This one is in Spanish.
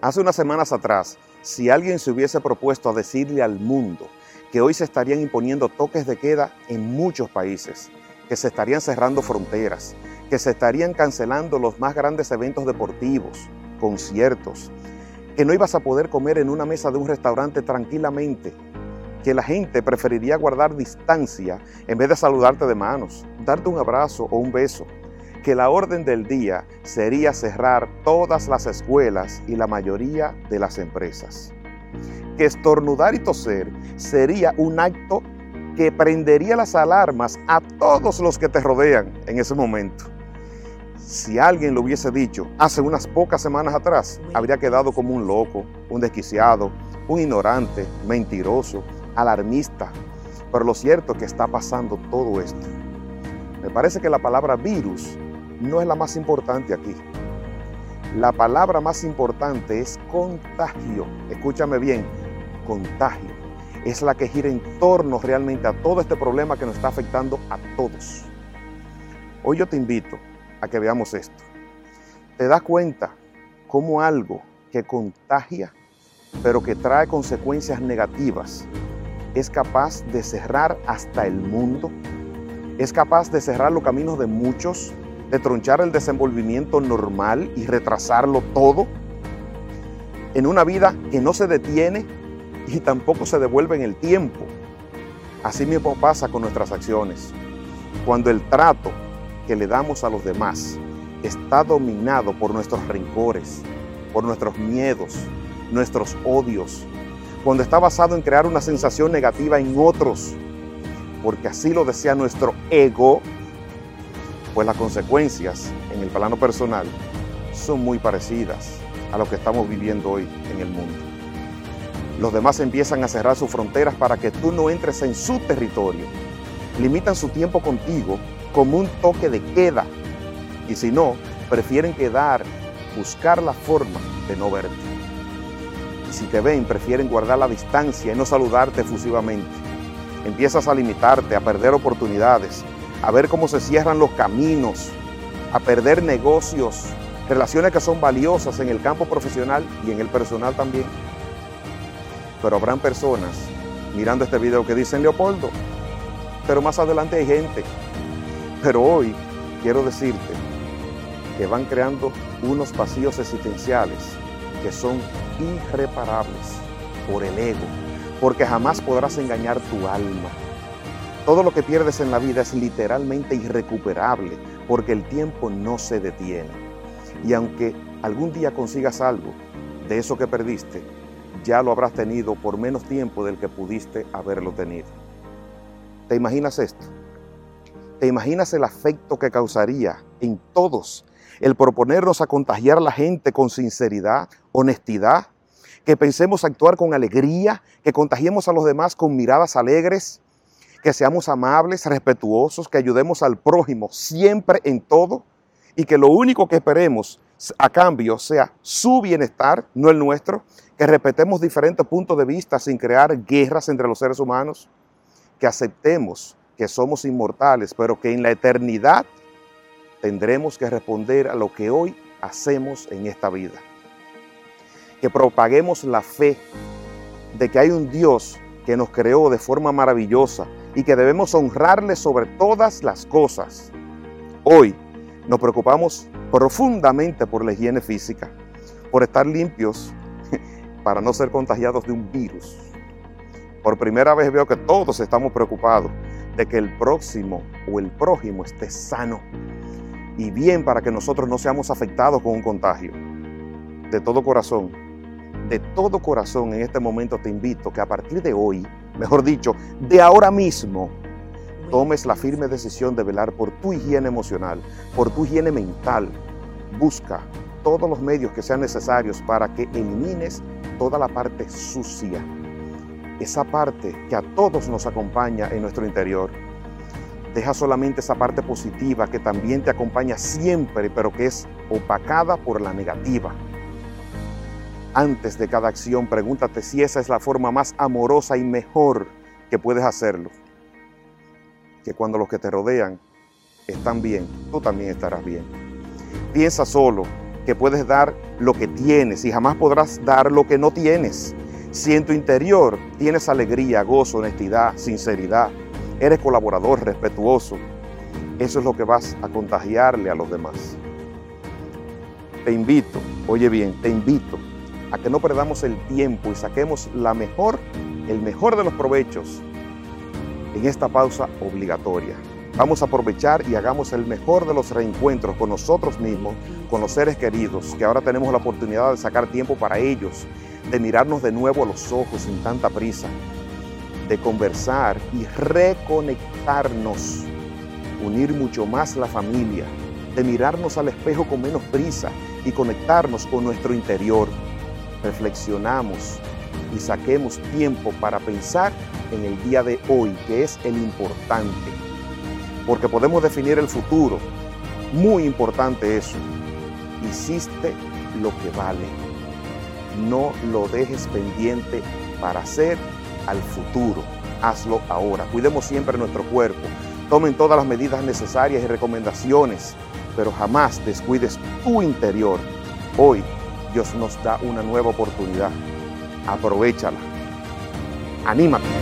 Hace unas semanas atrás, si alguien se hubiese propuesto a decirle al mundo que hoy se estarían imponiendo toques de queda en muchos países, que se estarían cerrando fronteras, que se estarían cancelando los más grandes eventos deportivos, conciertos, que no ibas a poder comer en una mesa de un restaurante tranquilamente, que la gente preferiría guardar distancia en vez de saludarte de manos, darte un abrazo o un beso, que la orden del día sería cerrar todas las escuelas y la mayoría de las empresas. Que estornudar y toser sería un acto que prendería las alarmas a todos los que te rodean en ese momento. Si alguien lo hubiese dicho hace unas pocas semanas atrás, habría quedado como un loco, un desquiciado, un ignorante, mentiroso, alarmista. Pero lo cierto es que está pasando todo esto. Me parece que la palabra virus no es la más importante aquí. La palabra más importante es contagio. Escúchame bien, contagio. Es la que gira en torno realmente a todo este problema que nos está afectando a todos. Hoy yo te invito a que veamos esto. ¿Te das cuenta cómo algo que contagia, pero que trae consecuencias negativas, es capaz de cerrar hasta el mundo? ¿Es capaz de cerrar los caminos de muchos? De tronchar el desenvolvimiento normal y retrasarlo todo en una vida que no se detiene y tampoco se devuelve en el tiempo. Así mismo pasa con nuestras acciones. Cuando el trato que le damos a los demás está dominado por nuestros rencores, por nuestros miedos, nuestros odios, cuando está basado en crear una sensación negativa en otros, porque así lo desea nuestro ego, pues las consecuencias en el plano personal son muy parecidas a lo que estamos viviendo hoy en el mundo. Los demás empiezan a cerrar sus fronteras para que tú no entres en su territorio. Limitan su tiempo contigo como un toque de queda. Y si no, prefieren quedar, buscar la forma de no verte. Y si te ven, prefieren guardar la distancia y no saludarte efusivamente. Empiezas a limitarte, a perder oportunidades, a ver cómo se cierran los caminos, a perder negocios, relaciones que son valiosas en el campo profesional y en el personal también. Pero habrán personas mirando este video que dicen Leopoldo, pero más adelante hay gente. Pero hoy quiero decirte que van creando unos vacíos existenciales que son irreparables por el ego, porque jamás podrás engañar tu alma todo lo que pierdes en la vida es literalmente irrecuperable porque el tiempo no se detiene. Y aunque algún día consigas algo de eso que perdiste, ya lo habrás tenido por menos tiempo del que pudiste haberlo tenido. ¿Te imaginas esto? ¿Te imaginas el afecto que causaría en todos el proponernos a contagiar a la gente con sinceridad, honestidad, que pensemos actuar con alegría, que contagiemos a los demás con miradas alegres, que seamos amables, respetuosos, que ayudemos al prójimo siempre en todo y que lo único que esperemos a cambio sea su bienestar, no el nuestro, que respetemos diferentes puntos de vista sin crear guerras entre los seres humanos, que aceptemos que somos inmortales, pero que en la eternidad tendremos que responder a lo que hoy hacemos en esta vida. Que propaguemos la fe de que hay un Dios que nos creó de forma maravillosa, y que debemos honrarle sobre todas las cosas. Hoy nos preocupamos profundamente por la higiene física, por estar limpios para no ser contagiados de un virus. Por primera vez veo que todos estamos preocupados de que el próximo o el prójimo esté sano y bien para que nosotros no seamos afectados con un contagio. De todo corazón, de todo corazón en este momento te invito que a partir de hoy mejor dicho, de ahora mismo, tomes la firme decisión de velar por tu higiene emocional, por tu higiene mental. Busca todos los medios que sean necesarios para que elimines toda la parte sucia, esa parte que a todos nos acompaña en nuestro interior. Deja solamente esa parte positiva que también te acompaña siempre, pero que es opacada por la negativa. Antes de cada acción, pregúntate si esa es la forma más amorosa y mejor que puedes hacerlo. Que cuando los que te rodean están bien, tú también estarás bien. Piensa solo que puedes dar lo que tienes y jamás podrás dar lo que no tienes. Si en tu interior tienes alegría, gozo, honestidad, sinceridad, eres colaborador, respetuoso, eso es lo que vas a contagiarle a los demás. Te invito, oye bien, te invito a que no perdamos el tiempo y saquemos la mejor, el mejor de los provechos en esta pausa obligatoria. Vamos a aprovechar y hagamos el mejor de los reencuentros con nosotros mismos, con los seres queridos, que ahora tenemos la oportunidad de sacar tiempo para ellos, de mirarnos de nuevo a los ojos sin tanta prisa, de conversar y reconectarnos, unir mucho más la familia, de mirarnos al espejo con menos prisa y conectarnos con nuestro interior. Reflexionamos y saquemos tiempo para pensar en el día de hoy, que es el importante. Porque podemos definir el futuro. Muy importante eso. Hiciste lo que vale. No lo dejes pendiente para hacer al futuro. Hazlo ahora. Cuidemos siempre nuestro cuerpo. Tomen todas las medidas necesarias y recomendaciones, pero jamás descuides tu interior. Hoy Dios nos da una nueva oportunidad. Aprovechala. Anímate.